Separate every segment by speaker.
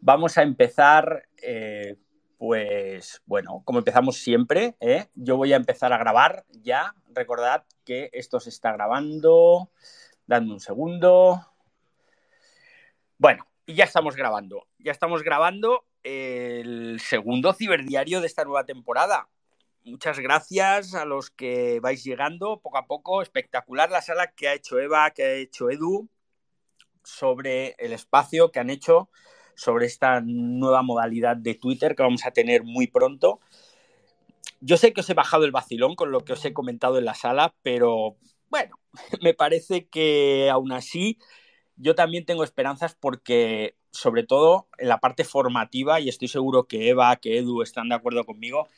Speaker 1: Vamos a empezar, eh, pues bueno, como empezamos siempre, ¿eh? yo voy a empezar a grabar ya. Recordad que esto se está grabando. Dadme un segundo. Bueno, y ya estamos grabando. Ya estamos grabando el segundo ciberdiario de esta nueva temporada. Muchas gracias a los que vais llegando poco a poco. Espectacular la sala que ha hecho Eva, que ha hecho Edu sobre el espacio que han hecho sobre esta nueva modalidad de Twitter que vamos a tener muy pronto. Yo sé que os he bajado el vacilón con lo que os he comentado en la sala, pero bueno, me parece que aún así yo también tengo esperanzas porque, sobre todo en la parte formativa, y estoy seguro que Eva, que Edu están de acuerdo conmigo,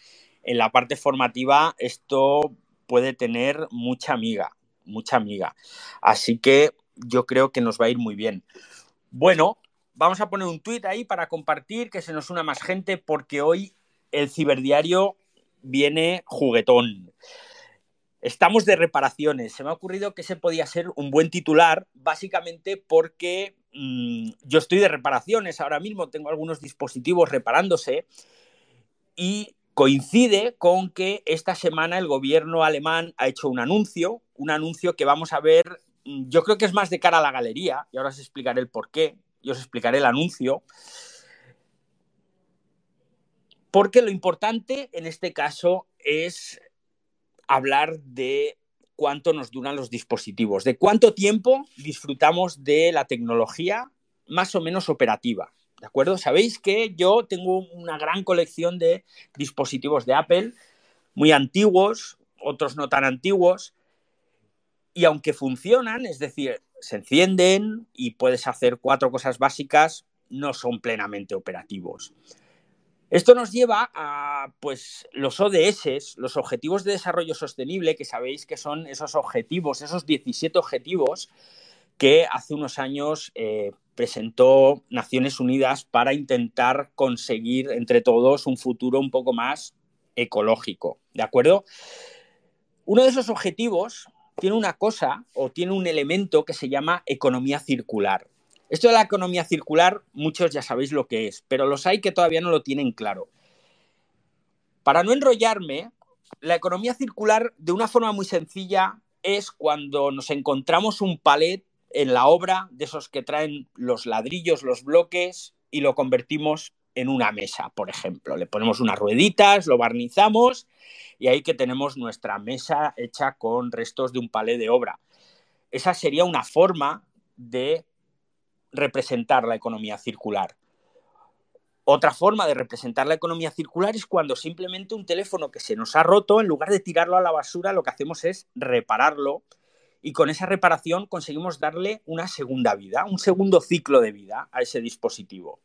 Speaker 1: en la parte formativa esto puede tener mucha amiga, mucha amiga. Así que yo creo que nos va a ir muy bien. Bueno, Vamos a poner un tuit ahí para compartir, que se nos una más gente, porque hoy el ciberdiario viene juguetón. Estamos de reparaciones. Se me ha ocurrido que ese podía ser un buen titular, básicamente porque mmm, yo estoy de reparaciones ahora mismo, tengo algunos dispositivos reparándose y coincide con que esta semana el gobierno alemán ha hecho un anuncio, un anuncio que vamos a ver, yo creo que es más de cara a la galería, y ahora os explicaré el por qué, y os explicaré el anuncio. Porque lo importante en este caso es hablar de cuánto nos duran los dispositivos, de cuánto tiempo disfrutamos de la tecnología más o menos operativa. ¿De acuerdo? Sabéis que yo tengo una gran colección de dispositivos de Apple, muy antiguos, otros no tan antiguos, y aunque funcionan, es decir, se encienden y puedes hacer cuatro cosas básicas, no son plenamente operativos. Esto nos lleva a pues, los ODS, los Objetivos de Desarrollo Sostenible, que sabéis que son esos objetivos, esos 17 objetivos que hace unos años eh, presentó Naciones Unidas para intentar conseguir entre todos un futuro un poco más ecológico. ¿De acuerdo? Uno de esos objetivos tiene una cosa o tiene un elemento que se llama economía circular. Esto de la economía circular, muchos ya sabéis lo que es, pero los hay que todavía no lo tienen claro. Para no enrollarme, la economía circular, de una forma muy sencilla, es cuando nos encontramos un palet en la obra, de esos que traen los ladrillos, los bloques, y lo convertimos en una mesa, por ejemplo. Le ponemos unas rueditas, lo barnizamos y ahí que tenemos nuestra mesa hecha con restos de un palé de obra. Esa sería una forma de representar la economía circular. Otra forma de representar la economía circular es cuando simplemente un teléfono que se nos ha roto, en lugar de tirarlo a la basura, lo que hacemos es repararlo y con esa reparación conseguimos darle una segunda vida, un segundo ciclo de vida a ese dispositivo.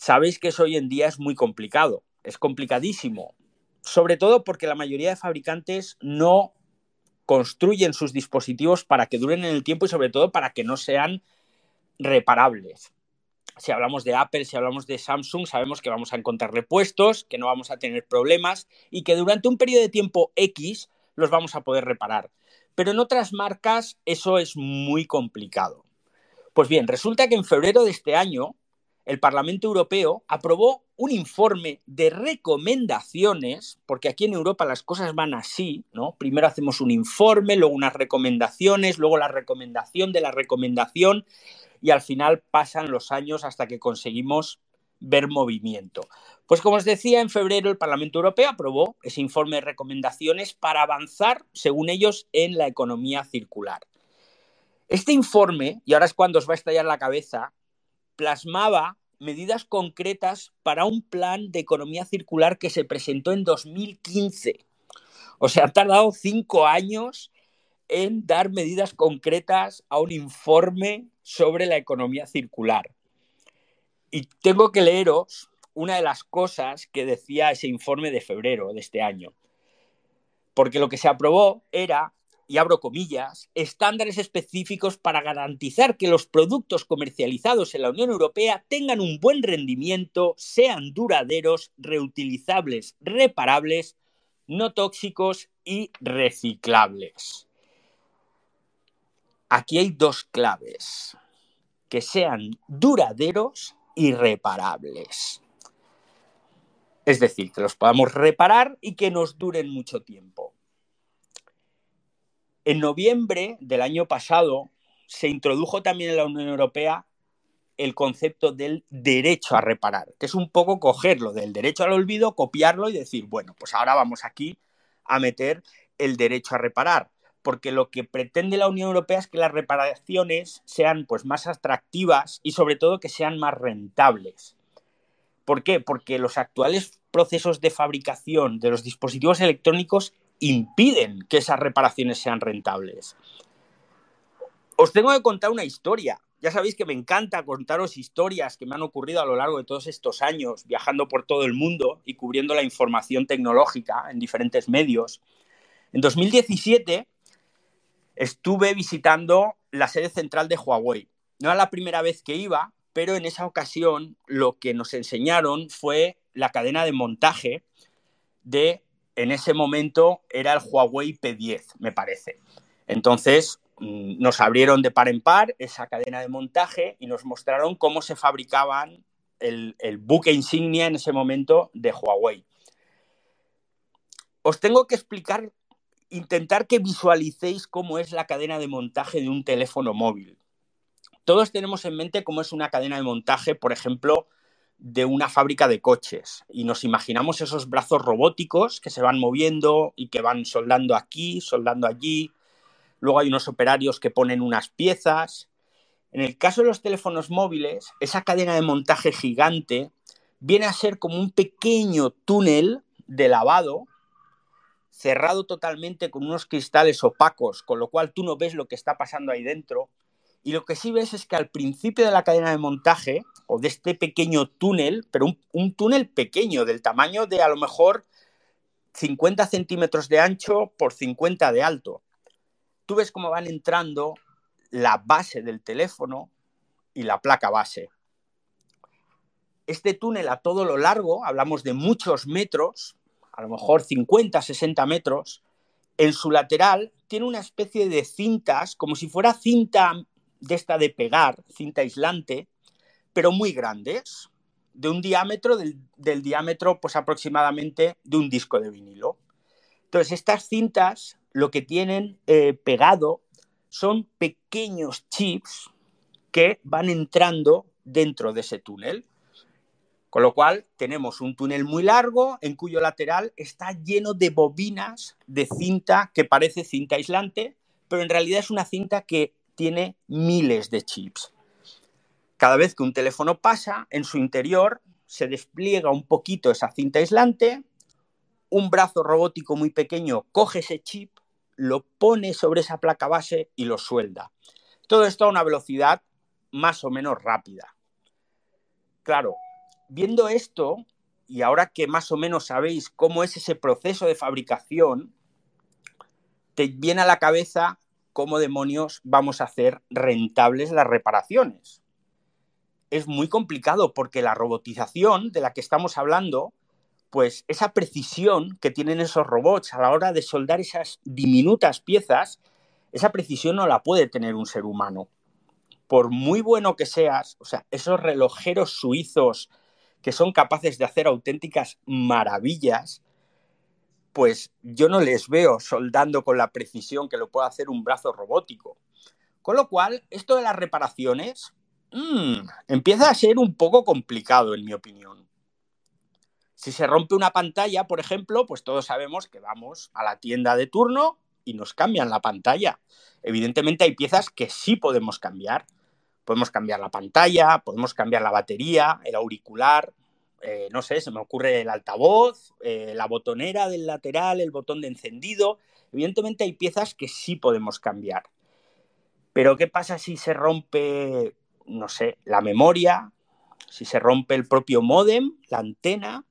Speaker 1: Sabéis que eso hoy en día es muy complicado, es complicadísimo, sobre todo porque la mayoría de fabricantes no construyen sus dispositivos para que duren en el tiempo y sobre todo para que no sean reparables. Si hablamos de Apple, si hablamos de Samsung, sabemos que vamos a encontrar repuestos, que no vamos a tener problemas y que durante un periodo de tiempo X los vamos a poder reparar. Pero en otras marcas eso es muy complicado. Pues bien, resulta que en febrero de este año el Parlamento Europeo aprobó un informe de recomendaciones, porque aquí en Europa las cosas van así, ¿no? Primero hacemos un informe, luego unas recomendaciones, luego la recomendación de la recomendación y al final pasan los años hasta que conseguimos ver movimiento. Pues como os decía, en febrero el Parlamento Europeo aprobó ese informe de recomendaciones para avanzar, según ellos, en la economía circular. Este informe, y ahora es cuando os va a estallar la cabeza, plasmaba medidas concretas para un plan de economía circular que se presentó en 2015. O sea, ha tardado cinco años en dar medidas concretas a un informe sobre la economía circular. Y tengo que leeros una de las cosas que decía ese informe de febrero de este año. Porque lo que se aprobó era y abro comillas, estándares específicos para garantizar que los productos comercializados en la Unión Europea tengan un buen rendimiento, sean duraderos, reutilizables, reparables, no tóxicos y reciclables. Aquí hay dos claves, que sean duraderos irreparables. Es decir, que los podamos reparar y que nos duren mucho tiempo. En noviembre del año pasado se introdujo también en la Unión Europea el concepto del derecho a reparar, que es un poco cogerlo del derecho al olvido, copiarlo y decir, bueno, pues ahora vamos aquí a meter el derecho a reparar, porque lo que pretende la Unión Europea es que las reparaciones sean pues más atractivas y sobre todo que sean más rentables. ¿Por qué? Porque los actuales procesos de fabricación de los dispositivos electrónicos impiden que esas reparaciones sean rentables. Os tengo que contar una historia. Ya sabéis que me encanta contaros historias que me han ocurrido a lo largo de todos estos años, viajando por todo el mundo y cubriendo la información tecnológica en diferentes medios. En 2017 estuve visitando la sede central de Huawei. No era la primera vez que iba, pero en esa ocasión lo que nos enseñaron fue la cadena de montaje de en ese momento era el Huawei P10, me parece. Entonces mm, nos abrieron de par en par esa cadena de montaje y nos mostraron cómo se fabricaban el, buque insignia en ese momento de Huawei. Os tengo que explicar, intentar que visualicéis cómo es la cadena de montaje de un teléfono móvil. Todos tenemos en mente cómo es una cadena de montaje, por ejemplo, de una fábrica de coches y nos imaginamos esos brazos robóticos que se van moviendo y que van soldando aquí, soldando allí. Luego hay unos operarios que ponen unas piezas. En el caso de los teléfonos móviles, esa cadena de montaje gigante viene a ser como un pequeño túnel de lavado cerrado totalmente con unos cristales opacos, con lo cual tú no ves lo que está pasando ahí dentro y lo que sí ves es que al principio de la cadena de montaje, o de este pequeño túnel, pero un, túnel pequeño, del tamaño de a lo mejor 50 centímetros de ancho por 50 de alto, tú ves cómo van entrando la base del teléfono y la placa base. Este túnel a todo lo largo, hablamos de muchos metros, a lo mejor 50, 60 metros, en su lateral tiene una especie de cintas, como si fuera cinta de esta de pegar, cinta aislante, pero muy grandes, de un diámetro del, diámetro pues aproximadamente de un disco de vinilo. Entonces, estas cintas lo que tienen eh, pegado son pequeños chips que van entrando dentro de ese túnel. Con lo cual tenemos un túnel muy largo en cuyo lateral está lleno de bobinas de cinta que parece cinta aislante, pero en realidad es una cinta que tiene miles de chips. Cada vez que un teléfono pasa, en su interior se despliega un poquito esa cinta aislante, un brazo robótico muy pequeño coge ese chip, lo pone sobre esa placa base y lo suelda. Todo esto a una velocidad más o menos rápida. Claro, viendo esto, y ahora que más o menos sabéis cómo es ese proceso de fabricación, te viene a la cabeza cómo demonios vamos a hacer rentables las reparaciones. Es muy complicado porque la robotización de la que estamos hablando, pues esa precisión que tienen esos robots a la hora de soldar esas diminutas piezas, esa precisión no la puede tener un ser humano. Por muy bueno que seas, o sea, esos relojeros suizos que son capaces de hacer auténticas maravillas, pues yo no les veo soldando con la precisión que lo puede hacer un brazo robótico. Con lo cual, esto de las reparaciones mm, empieza a ser un poco complicado, en mi opinión. Si se rompe una pantalla, por ejemplo, pues todos sabemos que vamos a la tienda de turno y nos cambian la pantalla. Evidentemente hay piezas que sí podemos cambiar. Podemos cambiar la pantalla, podemos cambiar la batería, el auricular, eh, no sé, se me ocurre el altavoz, eh, la botonera del lateral, el botón de encendido. Evidentemente hay piezas que sí podemos cambiar. Pero ¿qué pasa si se rompe, no sé, la memoria? Si se rompe el propio modem, la antena,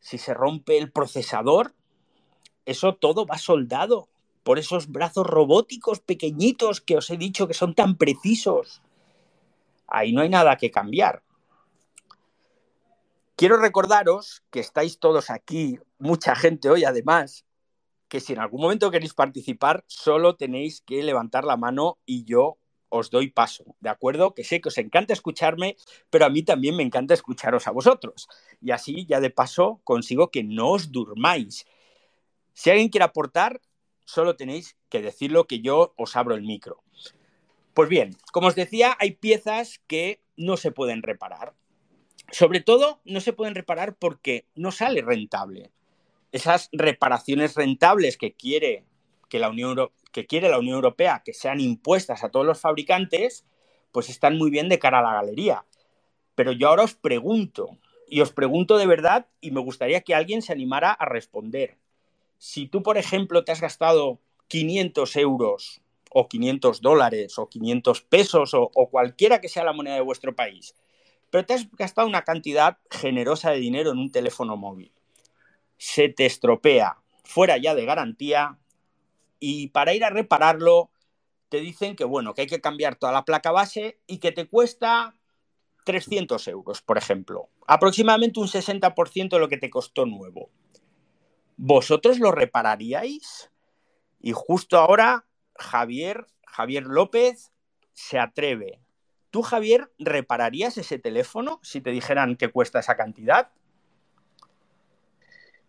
Speaker 1: si se rompe el procesador, eso todo va soldado por esos brazos robóticos pequeñitos que os he dicho que son tan precisos. Ahí no hay nada que cambiar. Quiero recordaros que estáis todos aquí, mucha gente hoy además, que si en algún momento queréis participar, solo tenéis que levantar la mano y yo os doy paso, ¿de acuerdo? Que sé que os encanta escucharme, pero a mí también me encanta escucharos a vosotros. Y así ya de paso consigo que no os durmáis. Si alguien quiere aportar, solo tenéis que decirlo que yo os abro el micro. Pues bien, como os decía, hay piezas que no se pueden reparar. Sobre todo, no se pueden reparar porque no sale rentable. Esas reparaciones rentables que quiere que la Unión, que quiere la Unión Europea que sean impuestas a todos los fabricantes, pues están muy bien de cara a la galería. Pero yo ahora os pregunto, y os pregunto de verdad, y me gustaría que alguien se animara a responder. Si tú, por ejemplo, te has gastado 500 euros o 500 dólares o 500 pesos o, o cualquiera que sea la moneda de vuestro país, pero te has gastado una cantidad generosa de dinero en un teléfono móvil, se te estropea fuera ya de garantía, y para ir a repararlo te dicen que bueno, que hay que cambiar toda la placa base y que te cuesta 300 euros, por ejemplo, aproximadamente un 60% de lo que te costó nuevo. ¿Vosotros lo repararíais? Y justo ahora Javier, Javier López se atreve. ¿Tú, Javier, repararías ese teléfono si te dijeran que cuesta esa cantidad?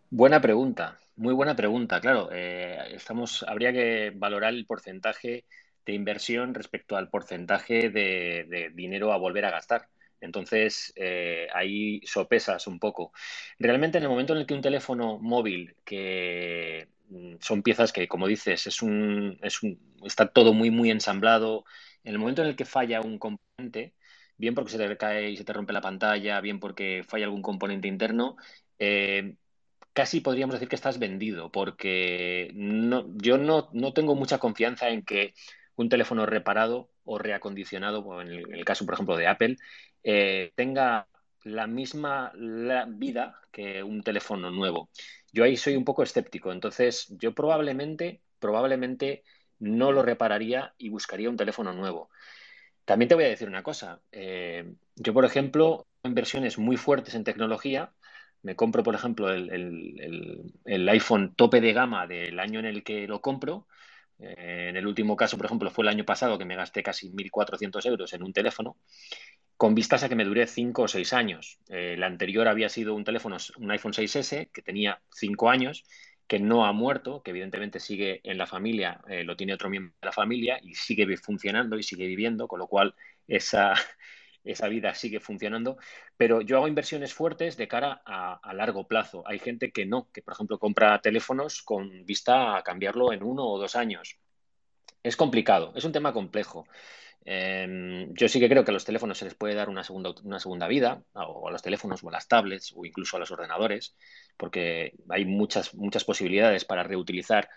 Speaker 2: Buena pregunta. Muy buena pregunta, claro. Eh, estamos, habría que valorar el porcentaje de inversión respecto al porcentaje de, dinero a volver a gastar. Entonces, eh, ahí sopesas un poco. Realmente, en el momento en el que un teléfono móvil, que mm, son piezas que, como dices, es un, es un, está todo muy, muy ensamblado, en el momento en el que falla un componente, bien porque se te cae y se te rompe la pantalla, bien porque falla algún componente interno, eh, casi podríamos decir que estás vendido, porque no, yo no, tengo mucha confianza en que un teléfono reparado o reacondicionado, en el, caso, por ejemplo, de Apple, eh, tenga la misma vida que un teléfono nuevo. Yo ahí soy un poco escéptico, entonces yo probablemente, probablemente no lo repararía y buscaría un teléfono nuevo. También te voy a decir una cosa. Eh, yo, por ejemplo, inversiones muy fuertes en tecnología, me compro, por ejemplo, el, iPhone tope de gama del año en el que lo compro. Eh, en el último caso, por ejemplo, fue el año pasado que me gasté casi 1.400 euros en un teléfono, con vistas a que me duré 5 o 6 años. Eh, el anterior había sido un teléfono, un iPhone 6S, que tenía 5 años, que no ha muerto, que evidentemente sigue en la familia, eh, lo tiene otro miembro de la familia y sigue funcionando y sigue viviendo, con lo cual esa, esa vida sigue funcionando, pero yo hago inversiones fuertes de cara a, largo plazo. Hay gente que no, que por ejemplo compra teléfonos con vista a cambiarlo en uno o dos años. Es complicado, es un tema complejo. Em, yo sí que creo que a los teléfonos se les puede dar una segunda, una segunda vida, o a los teléfonos o a las tablets, o incluso a los ordenadores, porque hay muchas, muchas posibilidades para reutilizar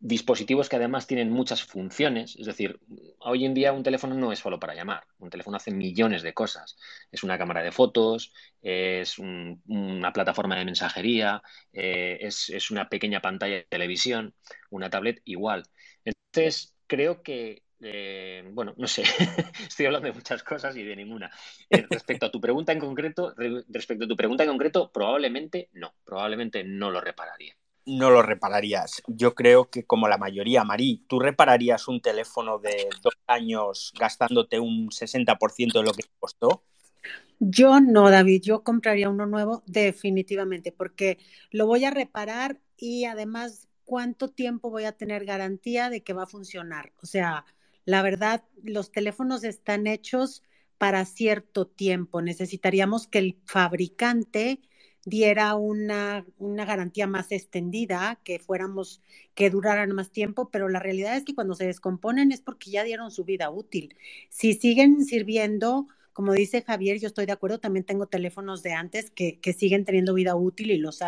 Speaker 2: dispositivos que además tienen muchas funciones, es decir, hoy en día un teléfono no es solo para llamar, un teléfono hace millones de cosas. Es una cámara de fotos, es una plataforma de mensajería, eh, es, una pequeña pantalla de televisión, una tablet igual. Entonces, creo que, eh, bueno, no sé, estoy hablando de muchas cosas y de ninguna. Eh, respecto a tu pregunta en concreto, respecto a tu pregunta en concreto, probablemente no, probablemente no lo repararía
Speaker 1: no lo repararías. Yo creo que como la mayoría, Marí, ¿tú repararías un teléfono de dos años gastándote un 60% de lo que te costó?
Speaker 3: Yo no, David, yo compraría uno nuevo definitivamente porque lo voy a reparar y además cuánto tiempo voy a tener garantía de que va a funcionar. O sea, la verdad, los teléfonos están hechos para cierto tiempo. Necesitaríamos que el fabricante diera una, una, garantía más extendida, que fuéramos, que duraran más tiempo, pero la realidad es que cuando se descomponen es porque ya dieron su vida útil. Si siguen sirviendo, como dice Javier, yo estoy de acuerdo, también tengo teléfonos de antes que, que siguen teniendo vida útil y los,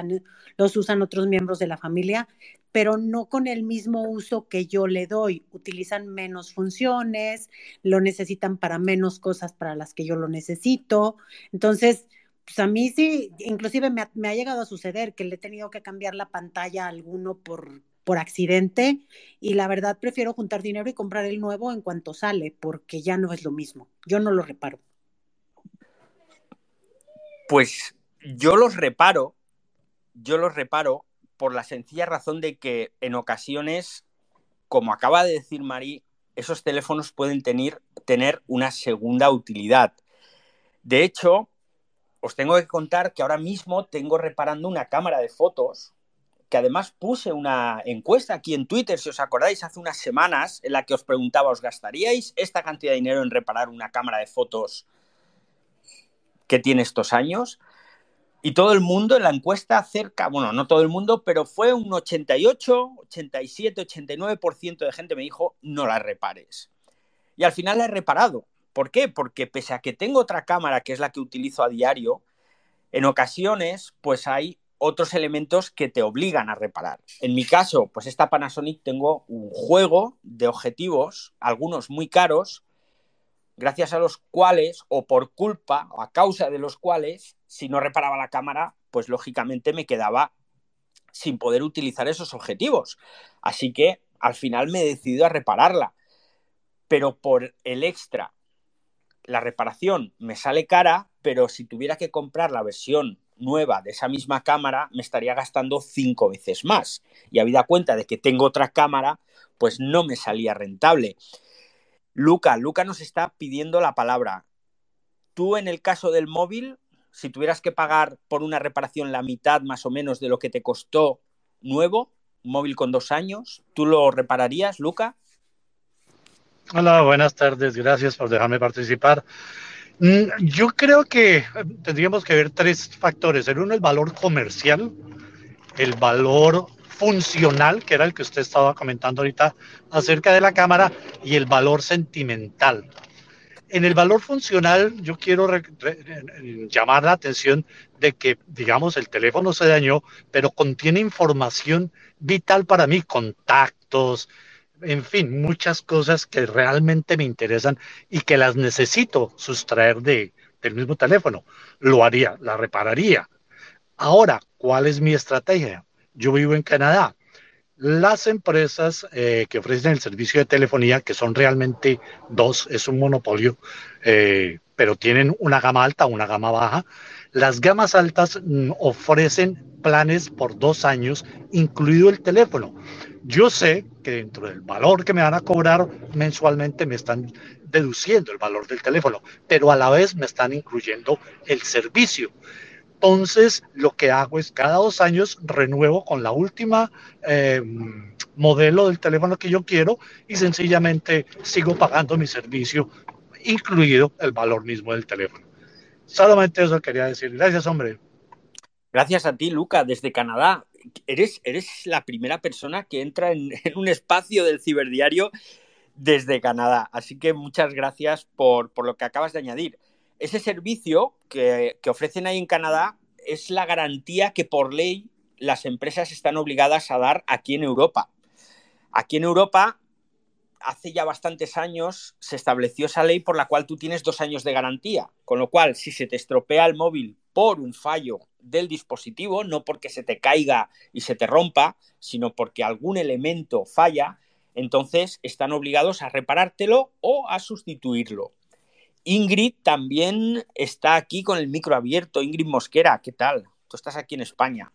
Speaker 3: los usan otros miembros de la familia, pero no con el mismo uso que yo le doy. Utilizan menos funciones, lo necesitan para menos cosas para las que yo lo necesito. Entonces, pues a mí sí, inclusive me ha, llegado a suceder que le he tenido que cambiar la pantalla a alguno por, por accidente y la verdad prefiero juntar dinero y comprar el nuevo en cuanto sale porque ya no es lo mismo. Yo no lo reparo.
Speaker 1: Pues yo los reparo, yo los reparo por la sencilla razón de que en ocasiones, como acaba de decir Marí, esos teléfonos pueden tener, tener una segunda utilidad. De hecho, os tengo que contar que ahora mismo tengo reparando una cámara de fotos, que además puse una encuesta aquí en Twitter, si os acordáis, hace unas semanas, en la que os preguntaba, ¿os gastaríais esta cantidad de dinero en reparar una cámara de fotos que tiene estos años? Y todo el mundo en la encuesta cerca, bueno, no todo el mundo, pero fue un 88, 87, 89% de gente me dijo, no la repares. Y al final la he reparado. ¿Por qué? Porque pese a que tengo otra cámara, que es la que utilizo a diario, en ocasiones, pues hay otros elementos que te obligan a reparar. En mi caso, pues esta Panasonic tengo un juego de objetivos, algunos muy caros, gracias a los cuales, o por culpa, o a causa de los cuales, si no reparaba la cámara, pues lógicamente me quedaba sin poder utilizar esos objetivos. Así que al final me he decidido a repararla. Pero por el extra, la reparación me sale cara, pero si tuviera que comprar la versión nueva de esa misma cámara, me estaría gastando cinco veces más. Y habida cuenta de que tengo otra cámara, pues no me salía rentable. Luca, Luca nos está pidiendo la palabra. Tú en el caso del móvil, si tuvieras que pagar por una reparación la mitad más o menos de lo que te costó nuevo, un móvil con dos años, ¿tú lo repararías, Luca?
Speaker 4: Hola, buenas tardes, gracias por dejarme participar. Mm, yo creo que eh, tendríamos que ver tres factores. El uno, el valor comercial, el valor funcional, que era el que usted estaba comentando ahorita acerca de la cámara, y el valor sentimental. En el valor funcional, yo quiero llamar la atención de que, digamos, el teléfono se dañó, pero contiene información vital para mí, contactos, en fin, muchas cosas que realmente me interesan y que las necesito sustraer de, del mismo teléfono. Lo haría, la repararía. Ahora, ¿cuál es mi estrategia? Yo vivo en Canadá. Las empresas eh, que ofrecen el servicio de telefonía, que son realmente dos, es un monopolio, eh, pero tienen una gama alta, una gama baja. Las gamas altas mm, ofrecen planes por dos años, incluido el teléfono. Yo sé que dentro del valor que me van a cobrar mensualmente me están deduciendo el valor del teléfono, pero a la vez me están incluyendo el servicio. Entonces, lo que hago es cada dos años renuevo con la última eh, modelo del teléfono que yo quiero y sencillamente sigo pagando mi servicio, incluido el valor mismo del teléfono. Solamente eso quería decir. Gracias, hombre.
Speaker 1: Gracias a ti, Luca, desde Canadá. Eres, eres la primera persona que entra en, un espacio del ciberdiario desde Canadá. Así que muchas gracias por, por lo que acabas de añadir ese servicio que, ofrecen ahí en Canadá es la garantía que por ley las empresas están obligadas a dar aquí en Europa. Aquí en Europa, hace ya bastantes años, se estableció esa ley por la cual tú tienes dos años de garantía, con lo cual si se te estropea el móvil por un fallo del dispositivo, no porque se te caiga y se te rompa, sino porque algún elemento falla, entonces están obligados a reparártelo o a sustituirlo. Ingrid también está aquí con el micro abierto. Ingrid Mosquera, ¿qué tal? Tú estás aquí en España.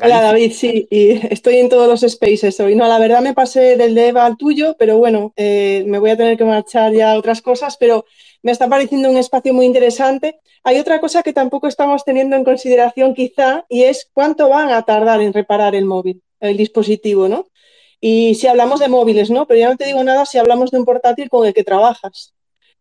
Speaker 5: Hola David, sí, y estoy en todos los spaces hoy. No, la verdad me pasé del de Eva al tuyo, pero bueno, eh, me voy a tener que marchar ya a otras cosas, pero me está pareciendo un espacio muy interesante. Hay otra cosa que tampoco estamos teniendo en consideración quizá, y es cuánto van a tardar en reparar el móvil, el dispositivo, ¿no? Y si hablamos de móviles, ¿no? Pero ya no te digo nada si hablamos de un portátil con el que trabajas.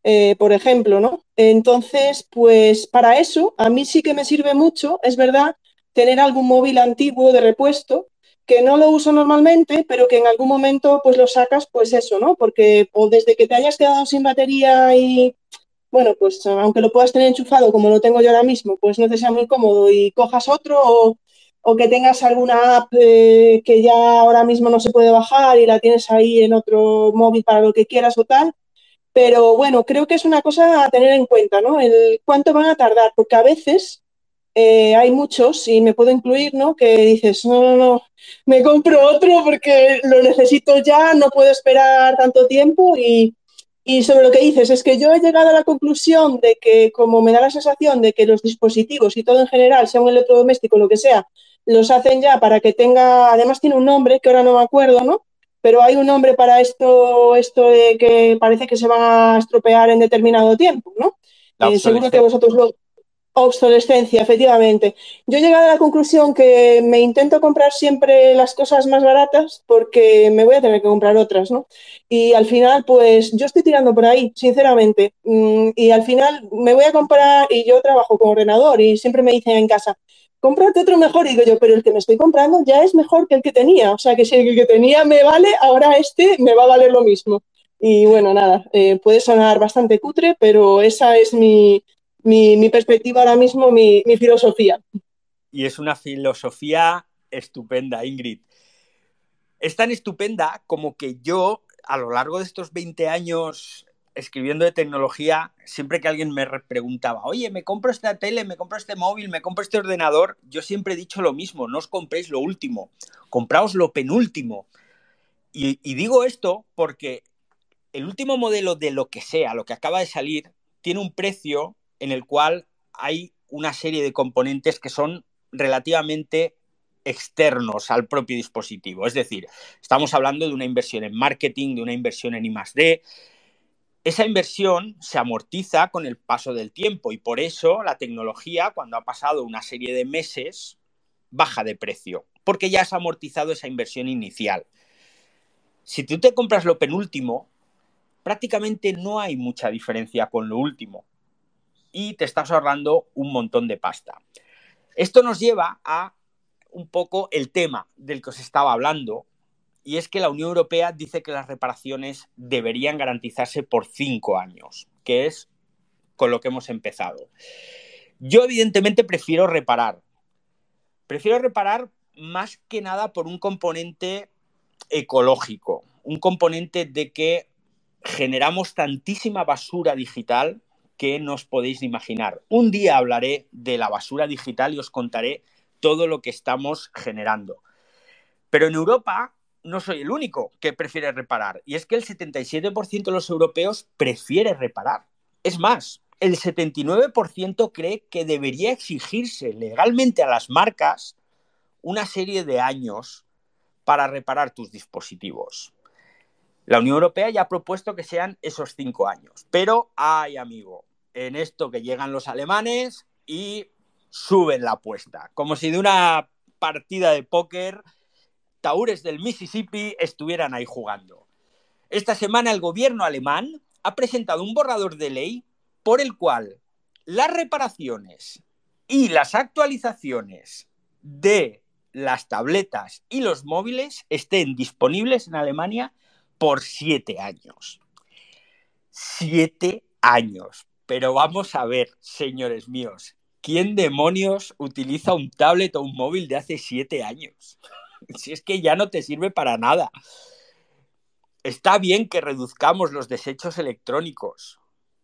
Speaker 5: Eh, por ejemplo, ¿no? Entonces, pues para eso, a mí sí que me sirve mucho, es verdad, tener algún móvil antiguo de repuesto que no lo uso normalmente, pero que en algún momento pues lo sacas, pues eso, ¿no? Porque o desde que te hayas quedado sin batería y, bueno, pues aunque lo puedas tener enchufado como lo tengo yo ahora mismo, pues no te sea muy cómodo y cojas otro o, que tengas alguna app eh, que ya ahora mismo no se puede bajar y la tienes ahí en otro móvil para lo que quieras o tal, pero bueno, creo que es una cosa a tener en cuenta, ¿no? El cuánto van a tardar, porque a veces eh, hay muchos, y me puedo incluir, ¿no? Que dices, no, no, no, me compro otro porque lo necesito ya, no puedo esperar tanto tiempo. Y, y sobre lo que dices, es que yo he llegado a la conclusión de que, como me da la sensación de que los dispositivos y todo en general, sea un electrodoméstico, lo que sea, los hacen ya para que tenga, además tiene un nombre que ahora no me acuerdo, ¿no? Pero hay un nombre para esto, esto de que parece que se van a estropear en determinado tiempo, ¿no? Eh, seguro que vosotros lo, Obsolescencia, efectivamente. Yo he llegado a la conclusión que me intento comprar siempre las cosas más baratas porque me voy a tener que comprar otras, ¿no? Y al final, pues yo estoy tirando por ahí, sinceramente. Mm, y al final me voy a comprar, y yo trabajo con ordenador y siempre me dicen en casa, cómprate otro mejor. Digo yo, pero el que me estoy comprando ya es mejor que el que tenía. O sea que si el que tenía me vale, ahora este me va a valer lo mismo. Y bueno, nada, eh, puede sonar bastante cutre, pero esa es mi, mi, perspectiva ahora mismo, mi, filosofía.
Speaker 1: Y es una filosofía estupenda, Ingrid. Es tan estupenda como que yo, a lo largo de estos 20 años escribiendo de tecnología, siempre que alguien me preguntaba, oye, me compro esta tele, me compro este móvil, me compro este ordenador, yo siempre he dicho lo mismo, no os compréis lo último, compraos lo penúltimo. Y, digo esto porque el último modelo de lo que sea, lo que acaba de salir, tiene un precio en el cual hay una serie de componentes que son relativamente externos al propio dispositivo. Es decir, estamos hablando de una inversión en marketing, de una inversión en I+D. Esa inversión se amortiza con el paso del tiempo y por eso la tecnología, cuando ha pasado una serie de meses, baja de precio, porque ya has amortizado esa inversión inicial. Si tú te compras lo penúltimo, prácticamente no hay mucha diferencia con lo último y te estás ahorrando un montón de pasta. Esto nos lleva a un poco el tema del que os estaba hablando, y es que la Unión Europea dice que las reparaciones deberían garantizarse por cinco años, que es con lo que hemos empezado. Yo evidentemente prefiero reparar. Prefiero reparar más que nada por un componente ecológico, un componente de que generamos tantísima basura digital que no os podéis imaginar. Un día hablaré de la basura digital y os contaré todo lo que estamos generando. Pero en Europa no soy el único que prefiere reparar. Y es que el 77% de los europeos prefiere reparar. Es más, el 79% cree que debería exigirse legalmente a las marcas una serie de años para reparar tus dispositivos. La Unión Europea ya ha propuesto que sean esos cinco años. Pero, ay amigo, en esto que llegan los alemanes y suben la apuesta. Como si de una partida de póker, taúres del Mississippi estuvieran ahí jugando. Esta semana el gobierno alemán ha presentado un borrador de ley por el cual las reparaciones y las actualizaciones de las tabletas y los móviles estén disponibles en Alemania por siete años. Siete años. Pero vamos a ver, señores míos, ¿quién demonios utiliza un tablet o un móvil de hace siete años? Si es que ya no te sirve para nada. Está bien que reduzcamos los desechos electrónicos,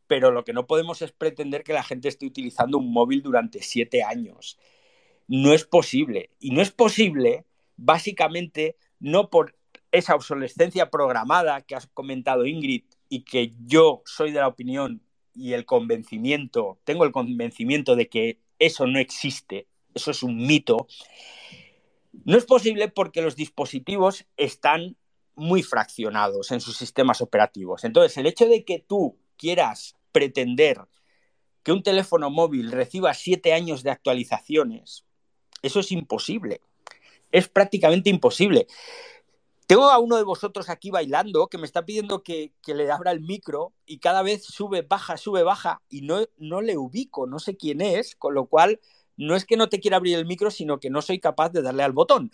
Speaker 1: pero lo que no podemos es pretender que la gente esté utilizando un móvil durante siete años. No es posible. Y no es posible, básicamente, no por esa obsolescencia programada que has comentado Ingrid y que yo soy de la opinión y el convencimiento, tengo el convencimiento de que eso no existe, eso es un mito, no es posible porque los dispositivos están muy fraccionados en sus sistemas operativos. Entonces, el hecho de que tú quieras pretender que un teléfono móvil reciba siete años de actualizaciones, eso es imposible. Es prácticamente imposible. Tengo a uno de vosotros aquí bailando que me está pidiendo que, le abra el micro y cada vez sube, baja, sube, baja y no, no le ubico, no sé quién es, con lo cual no es que no te quiera abrir el micro, sino que no soy capaz de darle al botón.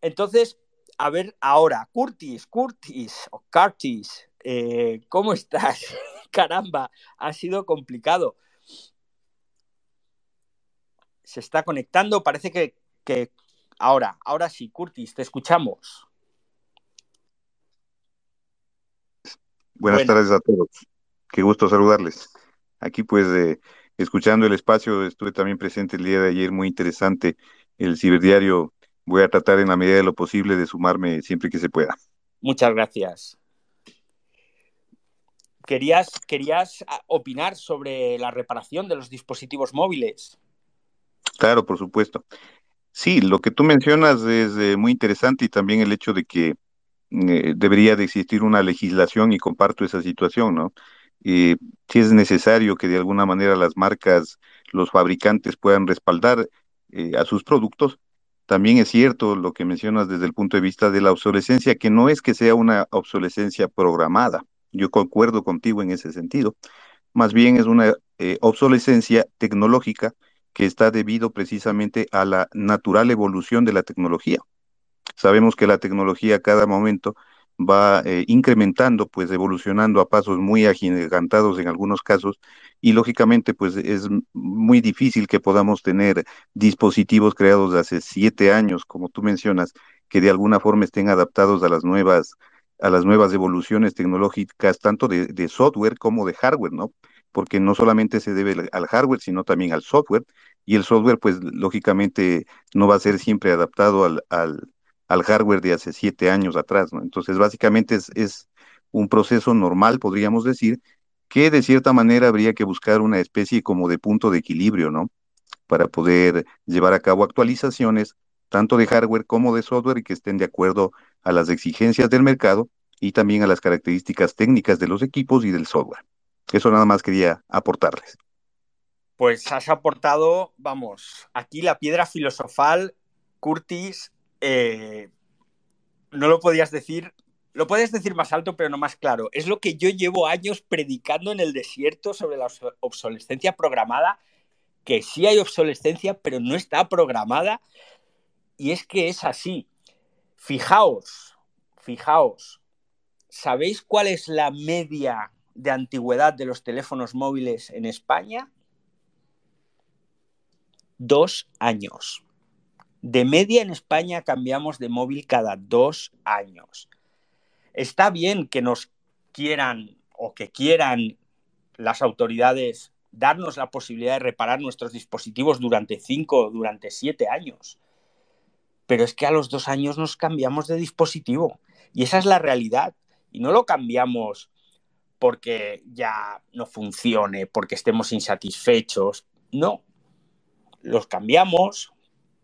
Speaker 1: Entonces, a ver ahora, Curtis, Curtis o Curtis, eh, ¿cómo estás? Caramba, ha sido complicado. Se está conectando, parece que, que ahora, ahora sí, Curtis, te escuchamos.
Speaker 6: Buenas tardes a todos. Qué gusto saludarles. Aquí pues eh, escuchando el espacio, estuve también presente el día de ayer, muy interesante el ciberdiario. Voy a tratar en la medida de lo posible de sumarme siempre que se pueda.
Speaker 1: Muchas gracias. ¿Querías, querías ah, opinar sobre la reparación de los dispositivos móviles?
Speaker 6: Claro, por supuesto. Sí, lo que tú mencionas es eh, muy interesante y también el hecho de que eh, debería de existir una legislación y comparto esa situación, ¿no? Si es necesario que de alguna manera las marcas, los fabricantes puedan respaldar a sus productos, también es cierto lo que mencionas desde el punto de vista de la obsolescencia, que no es que sea una obsolescencia programada. Yo concuerdo contigo en ese sentido. Más bien es una eh, obsolescencia tecnológica que está debido precisamente a la natural evolución de la tecnología. Sabemos que la tecnología a cada momento va eh, incrementando, pues evolucionando a pasos muy agigantados en algunos casos, y lógicamente pues es muy difícil que podamos tener dispositivos creados hace siete años, como tú mencionas, que de alguna forma estén adaptados a las nuevas a las nuevas evoluciones tecnológicas, tanto de, de software como de hardware, ¿no? Porque no solamente se debe al hardware, sino también al software, y el software, pues lógicamente no va a ser siempre adaptado al, al, al hardware de hace siete años atrás, ¿no? Entonces, básicamente es, es un proceso normal, podríamos decir, que de cierta manera habría que buscar una especie como de punto de equilibrio, ¿no? Para poder llevar a cabo actualizaciones, tanto de hardware como de software, y que estén de acuerdo a las exigencias del mercado y también a las características técnicas de los equipos y del software. Eso nada más quería aportarles.
Speaker 1: Pues has aportado, vamos, aquí la piedra filosofal, Curtis, eh, no lo podías decir, lo puedes decir más alto, pero no más claro. Es lo que yo llevo años predicando en el desierto sobre la obsolescencia programada, que sí hay obsolescencia, pero no está programada. Y es que es así. Fijaos, fijaos, ¿sabéis cuál es la media de antigüedad de los teléfonos móviles en España? Dos años. De media en España cambiamos de móvil cada dos años. Está bien que nos quieran o que quieran las autoridades darnos la posibilidad de reparar nuestros dispositivos durante cinco o durante siete años. Pero es que a los dos años nos cambiamos de dispositivo. Y esa es la realidad. Y no lo cambiamos porque ya no funcione, porque estemos insatisfechos. No. Los cambiamos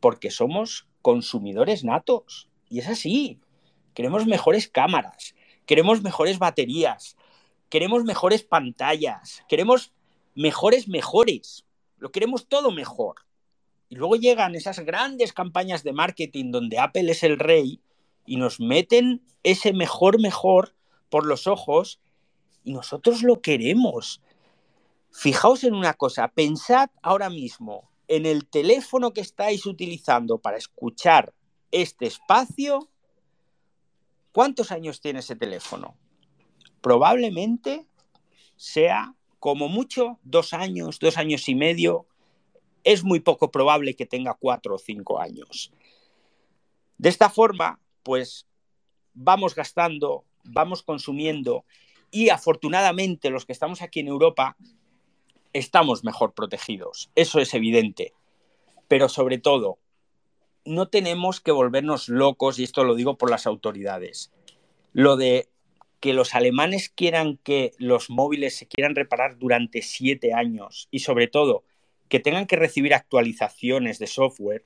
Speaker 1: porque somos consumidores natos. Y es así. Queremos mejores cámaras, queremos mejores baterías, queremos mejores pantallas, queremos mejores mejores. Lo queremos todo mejor. Y luego llegan esas grandes campañas de marketing donde Apple es el rey y nos meten ese mejor mejor por los ojos y nosotros lo queremos. Fijaos en una cosa, pensad ahora mismo en el teléfono que estáis utilizando para escuchar este espacio, ¿cuántos años tiene ese teléfono? Probablemente sea como mucho dos años, dos años y medio. Es muy poco probable que tenga cuatro o cinco años. De esta forma, pues vamos gastando, vamos consumiendo y afortunadamente los que estamos aquí en Europa estamos mejor protegidos, eso es evidente. Pero sobre todo, no tenemos que volvernos locos, y esto lo digo por las autoridades. Lo de que los alemanes quieran que los móviles se quieran reparar durante siete años y sobre todo que tengan que recibir actualizaciones de software,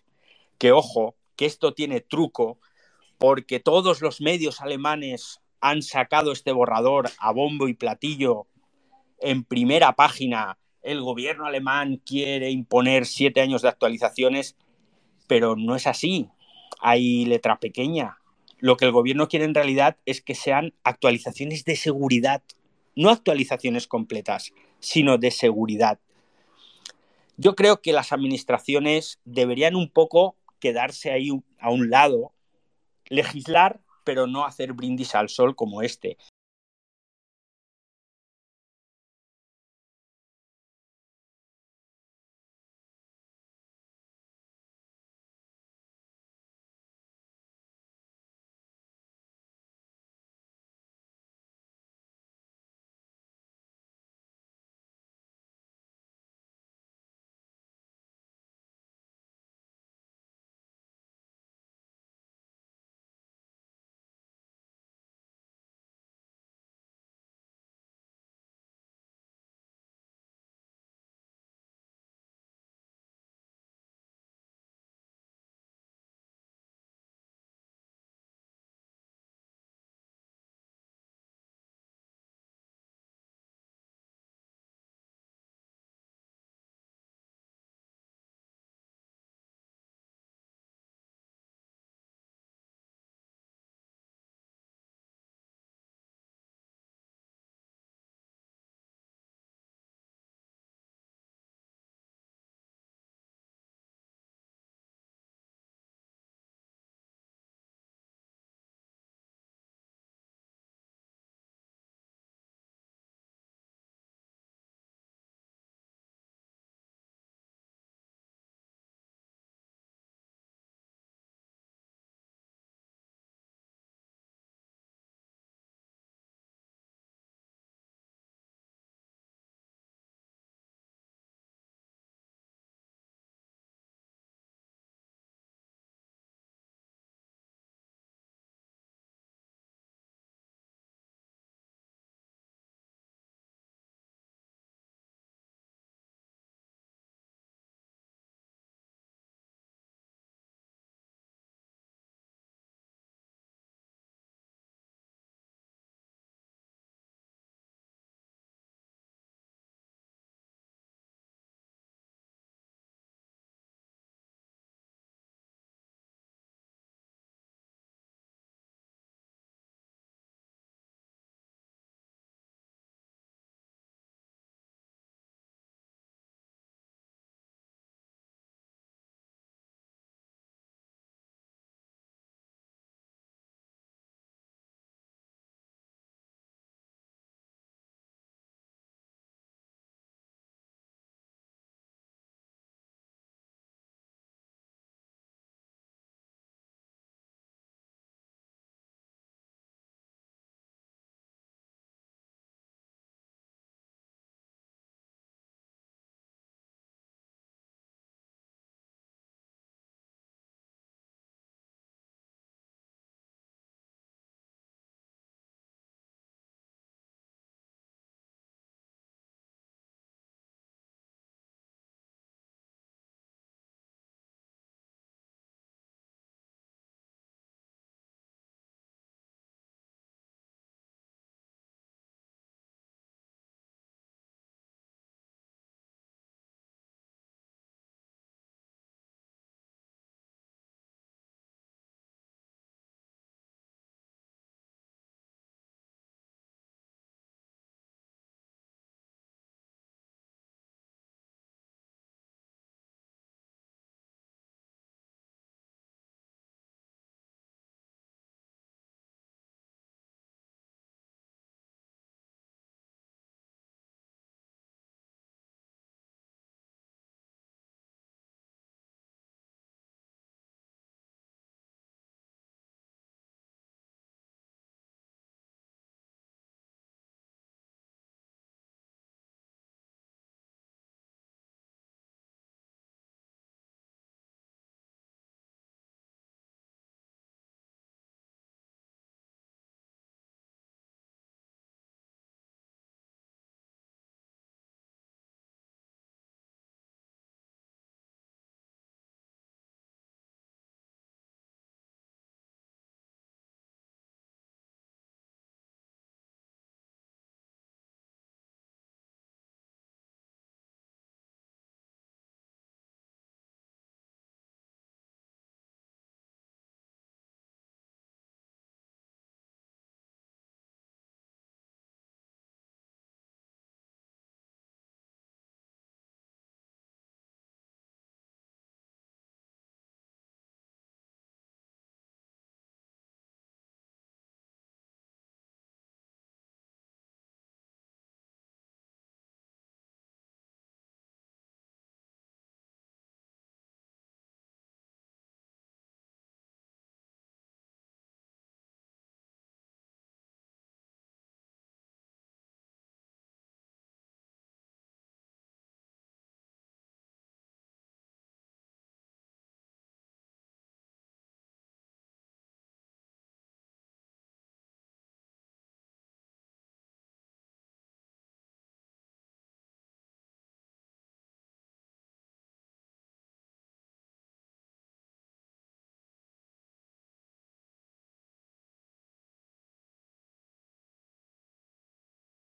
Speaker 1: que ojo, que esto tiene truco, porque todos los medios alemanes han sacado este borrador a bombo y platillo en primera página el gobierno alemán quiere imponer siete años de actualizaciones, pero no es así. Hay letra pequeña. Lo que el gobierno quiere en realidad es que sean actualizaciones de seguridad, no actualizaciones completas, sino de seguridad. Yo creo que las administraciones deberían un poco quedarse ahí a un lado, legislar, pero no hacer brindis al sol como este.